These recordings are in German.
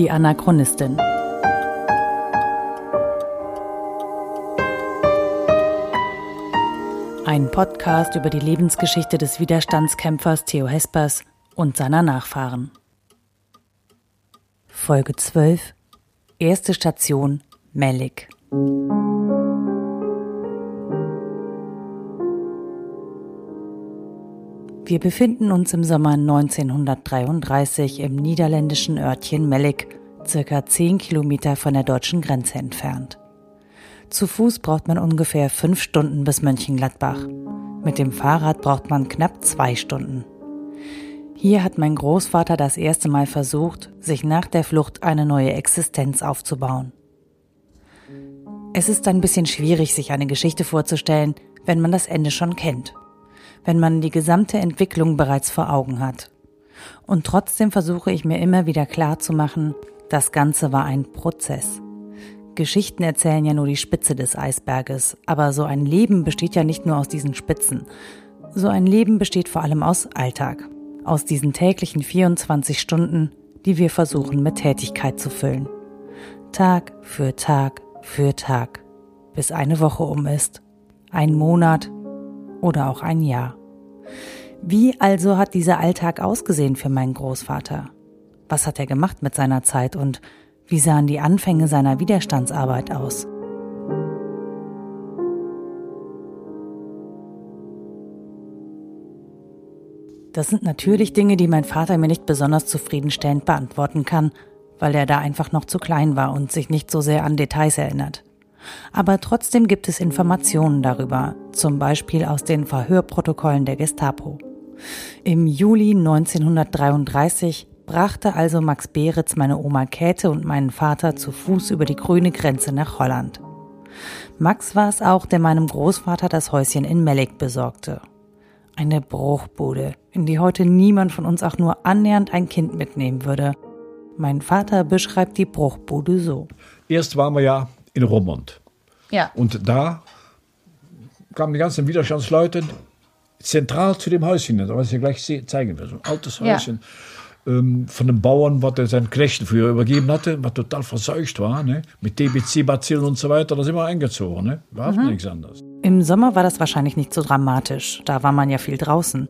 Die Anachronistin. Ein Podcast über die Lebensgeschichte des Widerstandskämpfers Theo Hespers und seiner Nachfahren. Folge 12. Erste Station Melik. Wir befinden uns im Sommer 1933 im niederländischen Örtchen Melik, circa 10 Kilometer von der deutschen Grenze entfernt. Zu Fuß braucht man ungefähr fünf Stunden bis Mönchengladbach. Mit dem Fahrrad braucht man knapp zwei Stunden. Hier hat mein Großvater das erste Mal versucht, sich nach der Flucht eine neue Existenz aufzubauen. Es ist ein bisschen schwierig, sich eine Geschichte vorzustellen, wenn man das Ende schon kennt wenn man die gesamte Entwicklung bereits vor Augen hat. Und trotzdem versuche ich mir immer wieder klar zu machen, das Ganze war ein Prozess. Geschichten erzählen ja nur die Spitze des Eisberges, aber so ein Leben besteht ja nicht nur aus diesen Spitzen. So ein Leben besteht vor allem aus Alltag, aus diesen täglichen 24 Stunden, die wir versuchen mit Tätigkeit zu füllen. Tag für Tag für Tag, bis eine Woche um ist, ein Monat oder auch ein Jahr. Wie also hat dieser Alltag ausgesehen für meinen Großvater? Was hat er gemacht mit seiner Zeit und wie sahen die Anfänge seiner Widerstandsarbeit aus? Das sind natürlich Dinge, die mein Vater mir nicht besonders zufriedenstellend beantworten kann, weil er da einfach noch zu klein war und sich nicht so sehr an Details erinnert. Aber trotzdem gibt es Informationen darüber, zum Beispiel aus den Verhörprotokollen der Gestapo. Im Juli 1933 brachte also Max Beritz meine Oma Käthe und meinen Vater zu Fuß über die grüne Grenze nach Holland. Max war es auch, der meinem Großvater das Häuschen in Mellik besorgte. Eine Bruchbude, in die heute niemand von uns auch nur annähernd ein Kind mitnehmen würde. Mein Vater beschreibt die Bruchbude so. Erst waren wir ja in Roermond. Ja. Und da kamen die ganzen Widerstandsleute zentral zu dem Häuschen, das was ich gleich zeigen will. So ein altes Häuschen. Ja. Ähm, von dem Bauern, was er seinen Knechten früher übergeben hatte, was total verseucht war, ne? mit TBC-Bazillen und so weiter, da sind wir eingezogen. Ne? War mhm. nichts anderes. Im Sommer war das wahrscheinlich nicht so dramatisch, da war man ja viel draußen.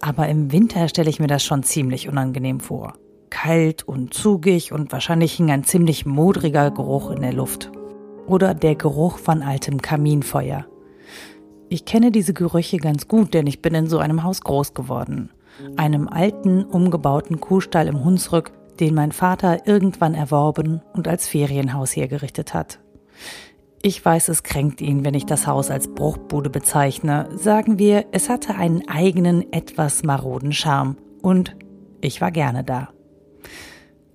Aber im Winter stelle ich mir das schon ziemlich unangenehm vor. Kalt und zugig und wahrscheinlich hing ein ziemlich modriger Geruch in der Luft oder der Geruch von altem Kaminfeuer. Ich kenne diese Gerüche ganz gut, denn ich bin in so einem Haus groß geworden. Einem alten, umgebauten Kuhstall im Hunsrück, den mein Vater irgendwann erworben und als Ferienhaus hergerichtet hat. Ich weiß, es kränkt ihn, wenn ich das Haus als Bruchbude bezeichne. Sagen wir, es hatte einen eigenen, etwas maroden Charme. Und ich war gerne da.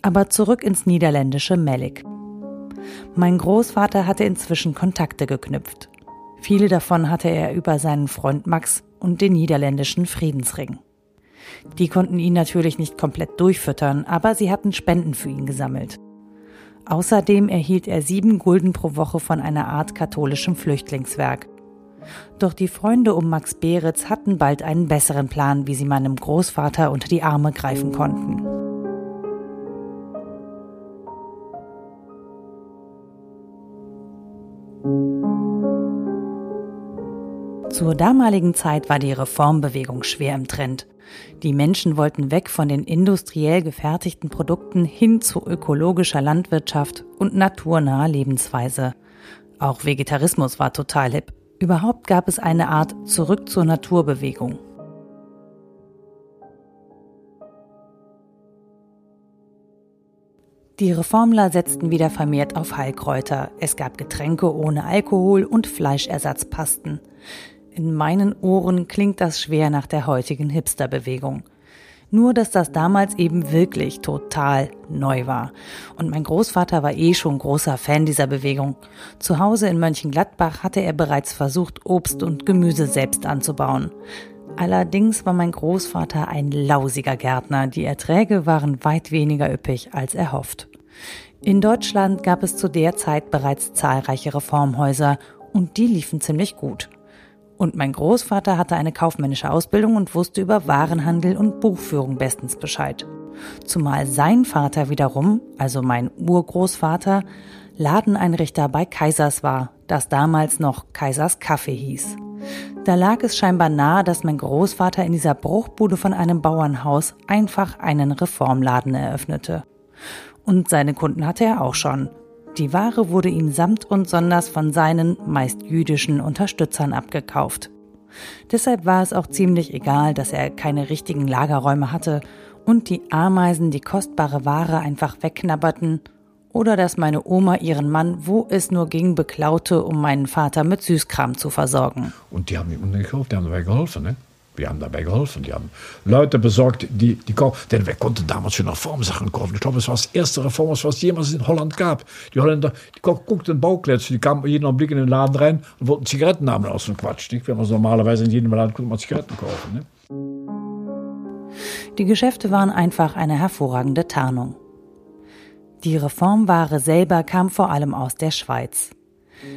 Aber zurück ins niederländische Melik. Mein Großvater hatte inzwischen Kontakte geknüpft. Viele davon hatte er über seinen Freund Max und den niederländischen Friedensring. Die konnten ihn natürlich nicht komplett durchfüttern, aber sie hatten Spenden für ihn gesammelt. Außerdem erhielt er sieben Gulden pro Woche von einer Art katholischem Flüchtlingswerk. Doch die Freunde um Max Beritz hatten bald einen besseren Plan, wie sie meinem Großvater unter die Arme greifen konnten. Zur damaligen Zeit war die Reformbewegung schwer im Trend. Die Menschen wollten weg von den industriell gefertigten Produkten hin zu ökologischer Landwirtschaft und naturnaher Lebensweise. Auch Vegetarismus war total hip. Überhaupt gab es eine Art Zurück zur Naturbewegung. Die Reformler setzten wieder vermehrt auf Heilkräuter. Es gab Getränke ohne Alkohol und Fleischersatzpasten. In meinen Ohren klingt das schwer nach der heutigen Hipsterbewegung. Nur, dass das damals eben wirklich total neu war. Und mein Großvater war eh schon großer Fan dieser Bewegung. Zu Hause in Mönchengladbach hatte er bereits versucht, Obst und Gemüse selbst anzubauen. Allerdings war mein Großvater ein lausiger Gärtner. Die Erträge waren weit weniger üppig als erhofft. In Deutschland gab es zu der Zeit bereits zahlreiche Reformhäuser und die liefen ziemlich gut. Und mein Großvater hatte eine kaufmännische Ausbildung und wusste über Warenhandel und Buchführung bestens Bescheid. Zumal sein Vater wiederum, also mein Urgroßvater, Ladeneinrichter bei Kaisers war, das damals noch Kaisers Kaffee hieß. Da lag es scheinbar nahe, dass mein Großvater in dieser Bruchbude von einem Bauernhaus einfach einen Reformladen eröffnete. Und seine Kunden hatte er auch schon. Die Ware wurde ihm samt und sonders von seinen, meist jüdischen Unterstützern abgekauft. Deshalb war es auch ziemlich egal, dass er keine richtigen Lagerräume hatte und die Ameisen die kostbare Ware einfach wegknabberten oder dass meine Oma ihren Mann, wo es nur ging, beklaute, um meinen Vater mit Süßkram zu versorgen. Und die haben ihm gekauft, die haben dabei geholfen, ne? Wir haben dabei geholfen. Die haben Leute besorgt, die, die kaufen. Denn wir konnten damals schon Reformsachen kaufen. Ich glaube, es war das erste Reform, was es jemals in Holland gab. Die Holländer, die guckten Bauklötze, die kamen jeden Augenblick in den Laden rein und wollten Zigaretten haben aus dem Quatsch. Nicht? Wenn man normalerweise in jedem Laden konnte man Zigaretten kaufen. Ne? Die Geschäfte waren einfach eine hervorragende Tarnung. Die Reformware selber kam vor allem aus der Schweiz.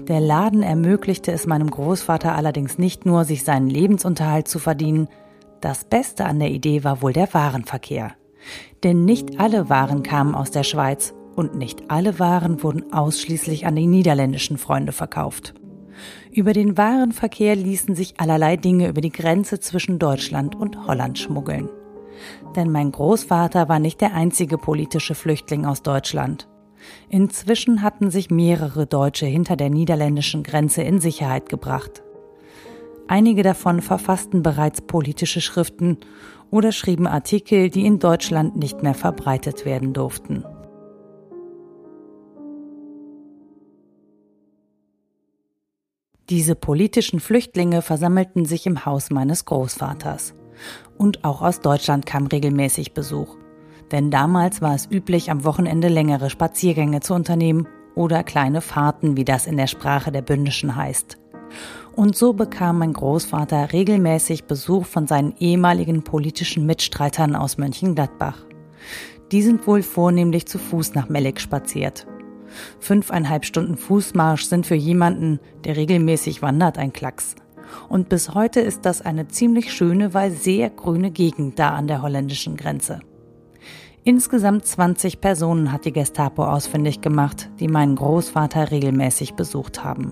Der Laden ermöglichte es meinem Großvater allerdings nicht nur, sich seinen Lebensunterhalt zu verdienen, das Beste an der Idee war wohl der Warenverkehr. Denn nicht alle Waren kamen aus der Schweiz und nicht alle Waren wurden ausschließlich an die niederländischen Freunde verkauft. Über den Warenverkehr ließen sich allerlei Dinge über die Grenze zwischen Deutschland und Holland schmuggeln. Denn mein Großvater war nicht der einzige politische Flüchtling aus Deutschland. Inzwischen hatten sich mehrere Deutsche hinter der niederländischen Grenze in Sicherheit gebracht. Einige davon verfassten bereits politische Schriften oder schrieben Artikel, die in Deutschland nicht mehr verbreitet werden durften. Diese politischen Flüchtlinge versammelten sich im Haus meines Großvaters. Und auch aus Deutschland kam regelmäßig Besuch. Denn damals war es üblich, am Wochenende längere Spaziergänge zu unternehmen oder kleine Fahrten, wie das in der Sprache der Bündischen heißt. Und so bekam mein Großvater regelmäßig Besuch von seinen ehemaligen politischen Mitstreitern aus Mönchengladbach. Die sind wohl vornehmlich zu Fuß nach Melek spaziert. Fünfeinhalb Stunden Fußmarsch sind für jemanden, der regelmäßig wandert, ein Klacks. Und bis heute ist das eine ziemlich schöne, weil sehr grüne Gegend da an der holländischen Grenze. Insgesamt 20 Personen hat die Gestapo ausfindig gemacht, die meinen Großvater regelmäßig besucht haben.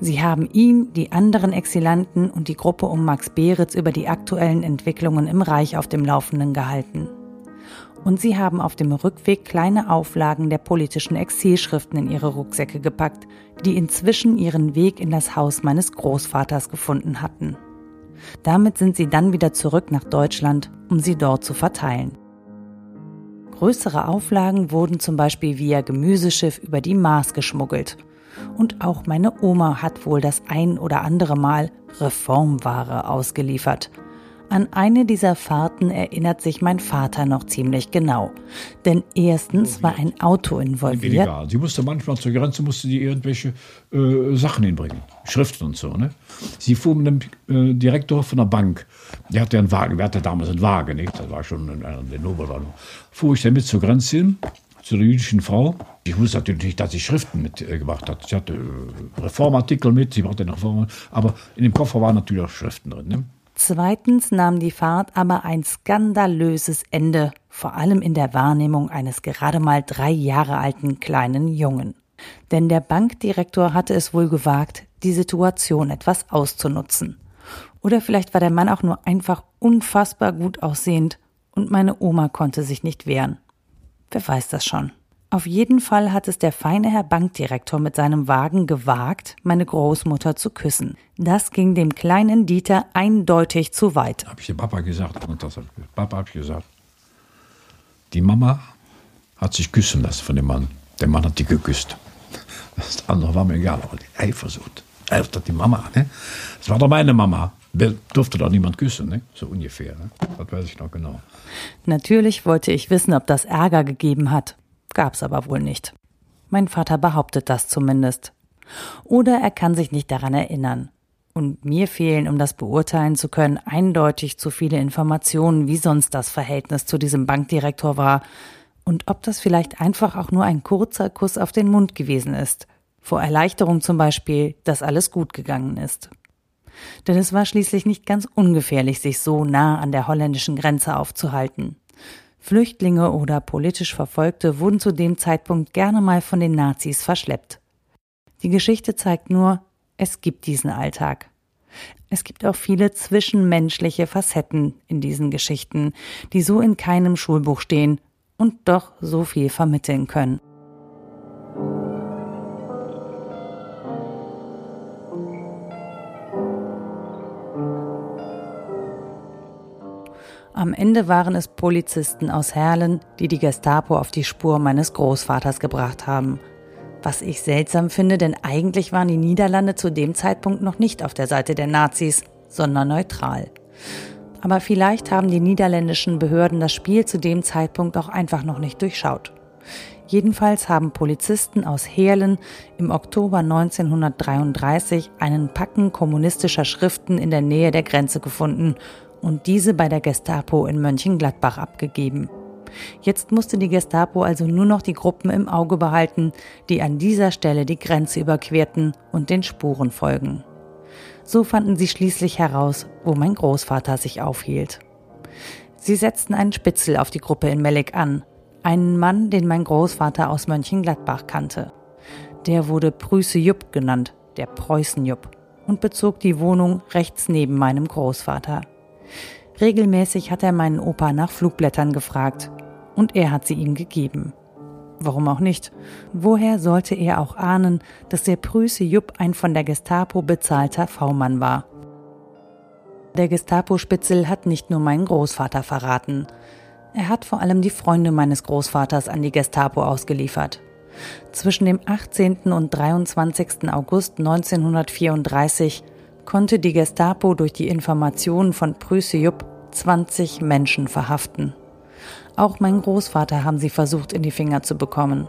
Sie haben ihn, die anderen Exilanten und die Gruppe um Max Beritz über die aktuellen Entwicklungen im Reich auf dem Laufenden gehalten. Und sie haben auf dem Rückweg kleine Auflagen der politischen Exilschriften in ihre Rucksäcke gepackt, die inzwischen ihren Weg in das Haus meines Großvaters gefunden hatten. Damit sind sie dann wieder zurück nach Deutschland, um sie dort zu verteilen. Größere Auflagen wurden zum Beispiel via Gemüseschiff über die Maas geschmuggelt. Und auch meine Oma hat wohl das ein oder andere Mal Reformware ausgeliefert, an eine dieser Fahrten erinnert sich mein Vater noch ziemlich genau. Denn erstens war ein Auto involviert. Illegal. Sie musste manchmal zur Grenze musste die irgendwelche äh, Sachen hinbringen. Schriften und so. Ne? Sie fuhr mit dem äh, Direktor von der Bank. Der hatte einen Wagen. Der hatte damals einen Wagen. Nicht? Das war schon ein, ein Nobelwagen. Fuhr ich dann mit zur Grenze hin zu der jüdischen Frau. Ich wusste natürlich nicht, dass sie Schriften mitgebracht hat. Sie hatte äh, Reformartikel mit, sie brauchte Reformen, aber in dem Koffer waren natürlich auch Schriften drin. Ne? Zweitens nahm die Fahrt aber ein skandalöses Ende, vor allem in der Wahrnehmung eines gerade mal drei Jahre alten kleinen Jungen. Denn der Bankdirektor hatte es wohl gewagt, die Situation etwas auszunutzen. Oder vielleicht war der Mann auch nur einfach unfassbar gut aussehend und meine Oma konnte sich nicht wehren. Wer weiß das schon. Auf jeden Fall hat es der feine Herr Bankdirektor mit seinem Wagen gewagt, meine Großmutter zu küssen. Das ging dem kleinen Dieter eindeutig zu weit. Hab ich dem Papa gesagt, und das Papa hab ich gesagt. Die Mama hat sich küssen lassen von dem Mann. Der Mann hat die geküsst. Das andere war mir egal, aber die Eifersucht. Eifersucht die Mama, ne? Das war doch meine Mama. Durfte doch niemand küssen, ne? So ungefähr, ne? Das weiß ich noch genau. Natürlich wollte ich wissen, ob das Ärger gegeben hat gab's aber wohl nicht. Mein Vater behauptet das zumindest. Oder er kann sich nicht daran erinnern. Und mir fehlen, um das beurteilen zu können, eindeutig zu viele Informationen, wie sonst das Verhältnis zu diesem Bankdirektor war und ob das vielleicht einfach auch nur ein kurzer Kuss auf den Mund gewesen ist. Vor Erleichterung zum Beispiel, dass alles gut gegangen ist. Denn es war schließlich nicht ganz ungefährlich, sich so nah an der holländischen Grenze aufzuhalten. Flüchtlinge oder politisch Verfolgte wurden zu dem Zeitpunkt gerne mal von den Nazis verschleppt. Die Geschichte zeigt nur, es gibt diesen Alltag. Es gibt auch viele zwischenmenschliche Facetten in diesen Geschichten, die so in keinem Schulbuch stehen und doch so viel vermitteln können. Am Ende waren es Polizisten aus Herlen, die die Gestapo auf die Spur meines Großvaters gebracht haben. Was ich seltsam finde, denn eigentlich waren die Niederlande zu dem Zeitpunkt noch nicht auf der Seite der Nazis, sondern neutral. Aber vielleicht haben die niederländischen Behörden das Spiel zu dem Zeitpunkt auch einfach noch nicht durchschaut. Jedenfalls haben Polizisten aus Heerlen im Oktober 1933 einen Packen kommunistischer Schriften in der Nähe der Grenze gefunden und diese bei der Gestapo in Mönchengladbach abgegeben. Jetzt musste die Gestapo also nur noch die Gruppen im Auge behalten, die an dieser Stelle die Grenze überquerten und den Spuren folgen. So fanden sie schließlich heraus, wo mein Großvater sich aufhielt. Sie setzten einen Spitzel auf die Gruppe in Melek an, einen Mann, den mein Großvater aus Mönchengladbach kannte. Der wurde Prüße Jupp genannt, der Preußen Jupp, und bezog die Wohnung rechts neben meinem Großvater. Regelmäßig hat er meinen Opa nach Flugblättern gefragt und er hat sie ihm gegeben. Warum auch nicht? Woher sollte er auch ahnen, dass der Prüße Jupp ein von der Gestapo bezahlter V-Mann war? Der Gestapo-Spitzel hat nicht nur meinen Großvater verraten. Er hat vor allem die Freunde meines Großvaters an die Gestapo ausgeliefert. Zwischen dem 18. und 23. August 1934 konnte die Gestapo durch die Informationen von Prüse Jupp 20 Menschen verhaften. Auch mein Großvater haben sie versucht in die Finger zu bekommen.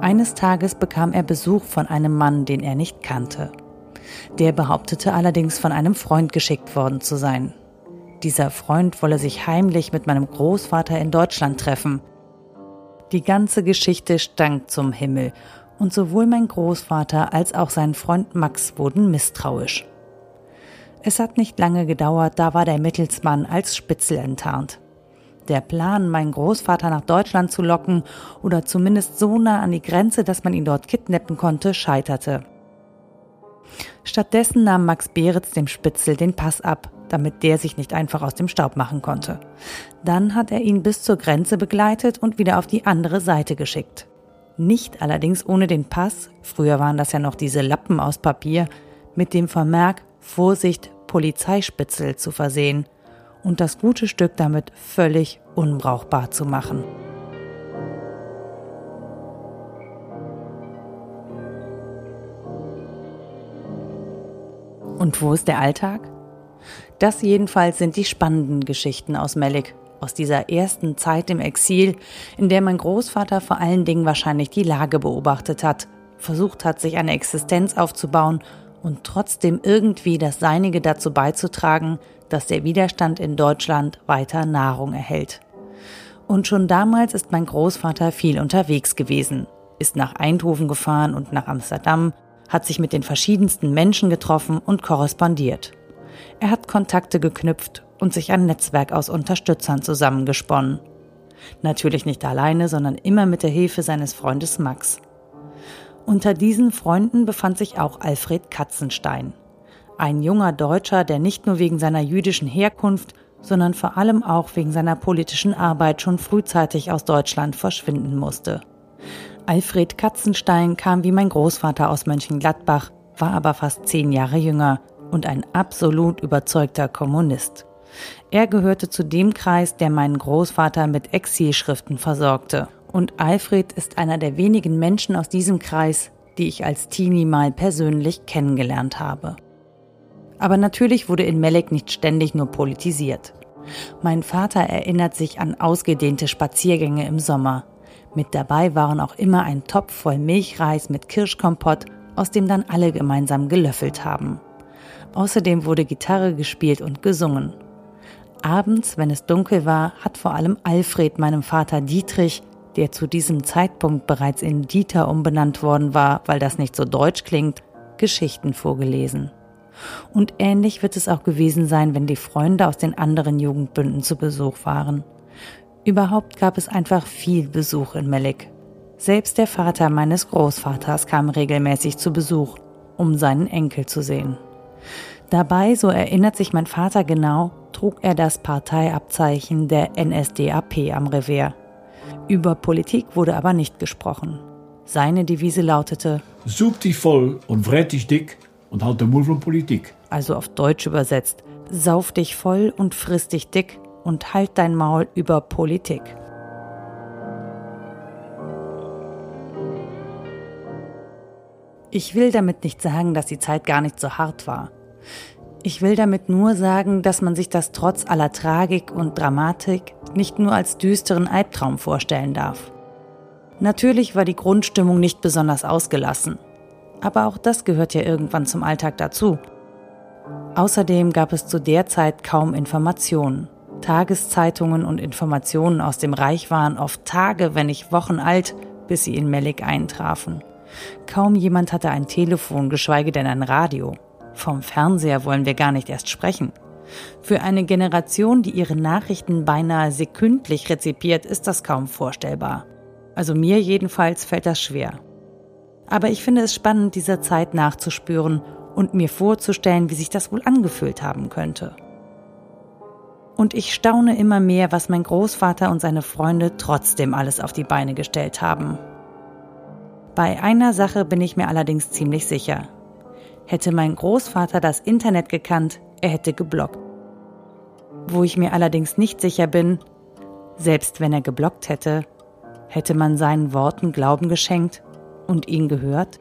Eines Tages bekam er Besuch von einem Mann, den er nicht kannte. Der behauptete allerdings von einem Freund geschickt worden zu sein. Dieser Freund wolle sich heimlich mit meinem Großvater in Deutschland treffen. Die ganze Geschichte stank zum Himmel und sowohl mein Großvater als auch sein Freund Max wurden misstrauisch. Es hat nicht lange gedauert, da war der Mittelsmann als Spitzel enttarnt. Der Plan, meinen Großvater nach Deutschland zu locken oder zumindest so nah an die Grenze, dass man ihn dort kidnappen konnte, scheiterte. Stattdessen nahm Max Beretz dem Spitzel den Pass ab, damit der sich nicht einfach aus dem Staub machen konnte. Dann hat er ihn bis zur Grenze begleitet und wieder auf die andere Seite geschickt. Nicht allerdings ohne den Pass, früher waren das ja noch diese Lappen aus Papier, mit dem Vermerk Vorsicht Polizeispitzel zu versehen und das gute Stück damit völlig unbrauchbar zu machen. Und wo ist der Alltag? Das jedenfalls sind die spannenden Geschichten aus Melik, aus dieser ersten Zeit im Exil, in der mein Großvater vor allen Dingen wahrscheinlich die Lage beobachtet hat, versucht hat, sich eine Existenz aufzubauen und trotzdem irgendwie das Seinige dazu beizutragen, dass der Widerstand in Deutschland weiter Nahrung erhält. Und schon damals ist mein Großvater viel unterwegs gewesen, ist nach Eindhoven gefahren und nach Amsterdam, hat sich mit den verschiedensten Menschen getroffen und korrespondiert. Er hat Kontakte geknüpft und sich ein Netzwerk aus Unterstützern zusammengesponnen. Natürlich nicht alleine, sondern immer mit der Hilfe seines Freundes Max. Unter diesen Freunden befand sich auch Alfred Katzenstein, ein junger Deutscher, der nicht nur wegen seiner jüdischen Herkunft, sondern vor allem auch wegen seiner politischen Arbeit schon frühzeitig aus Deutschland verschwinden musste. Alfred Katzenstein kam wie mein Großvater aus Mönchengladbach, war aber fast zehn Jahre jünger und ein absolut überzeugter Kommunist. Er gehörte zu dem Kreis, der meinen Großvater mit Exilschriften versorgte und Alfred ist einer der wenigen Menschen aus diesem Kreis, die ich als Teenie mal persönlich kennengelernt habe. Aber natürlich wurde in Melek nicht ständig nur politisiert. Mein Vater erinnert sich an ausgedehnte Spaziergänge im Sommer. Mit dabei waren auch immer ein Topf voll Milchreis mit Kirschkompott, aus dem dann alle gemeinsam gelöffelt haben. Außerdem wurde Gitarre gespielt und gesungen. Abends, wenn es dunkel war, hat vor allem Alfred meinem Vater Dietrich der zu diesem Zeitpunkt bereits in Dieter umbenannt worden war, weil das nicht so deutsch klingt, Geschichten vorgelesen. Und ähnlich wird es auch gewesen sein, wenn die Freunde aus den anderen Jugendbünden zu Besuch waren. Überhaupt gab es einfach viel Besuch in Melik. Selbst der Vater meines Großvaters kam regelmäßig zu Besuch, um seinen Enkel zu sehen. Dabei, so erinnert sich mein Vater genau, trug er das Parteiabzeichen der NSDAP am Revers. Über Politik wurde aber nicht gesprochen. Seine Devise lautete: Such dich voll und wrät dich dick und halt den Mund von Politik. Also auf Deutsch übersetzt: Sauf dich voll und friss dich dick und halt dein Maul über Politik. Ich will damit nicht sagen, dass die Zeit gar nicht so hart war. Ich will damit nur sagen, dass man sich das trotz aller Tragik und Dramatik nicht nur als düsteren Albtraum vorstellen darf. Natürlich war die Grundstimmung nicht besonders ausgelassen, aber auch das gehört ja irgendwann zum Alltag dazu. Außerdem gab es zu der Zeit kaum Informationen. Tageszeitungen und Informationen aus dem Reich waren oft Tage, wenn nicht Wochen alt, bis sie in Melik eintrafen. Kaum jemand hatte ein Telefon, geschweige denn ein Radio. Vom Fernseher wollen wir gar nicht erst sprechen. Für eine Generation, die ihre Nachrichten beinahe sekündlich rezipiert, ist das kaum vorstellbar. Also mir jedenfalls fällt das schwer. Aber ich finde es spannend, dieser Zeit nachzuspüren und mir vorzustellen, wie sich das wohl angefühlt haben könnte. Und ich staune immer mehr, was mein Großvater und seine Freunde trotzdem alles auf die Beine gestellt haben. Bei einer Sache bin ich mir allerdings ziemlich sicher. Hätte mein Großvater das Internet gekannt, er hätte geblockt. Wo ich mir allerdings nicht sicher bin, selbst wenn er geblockt hätte, hätte man seinen Worten Glauben geschenkt und ihn gehört?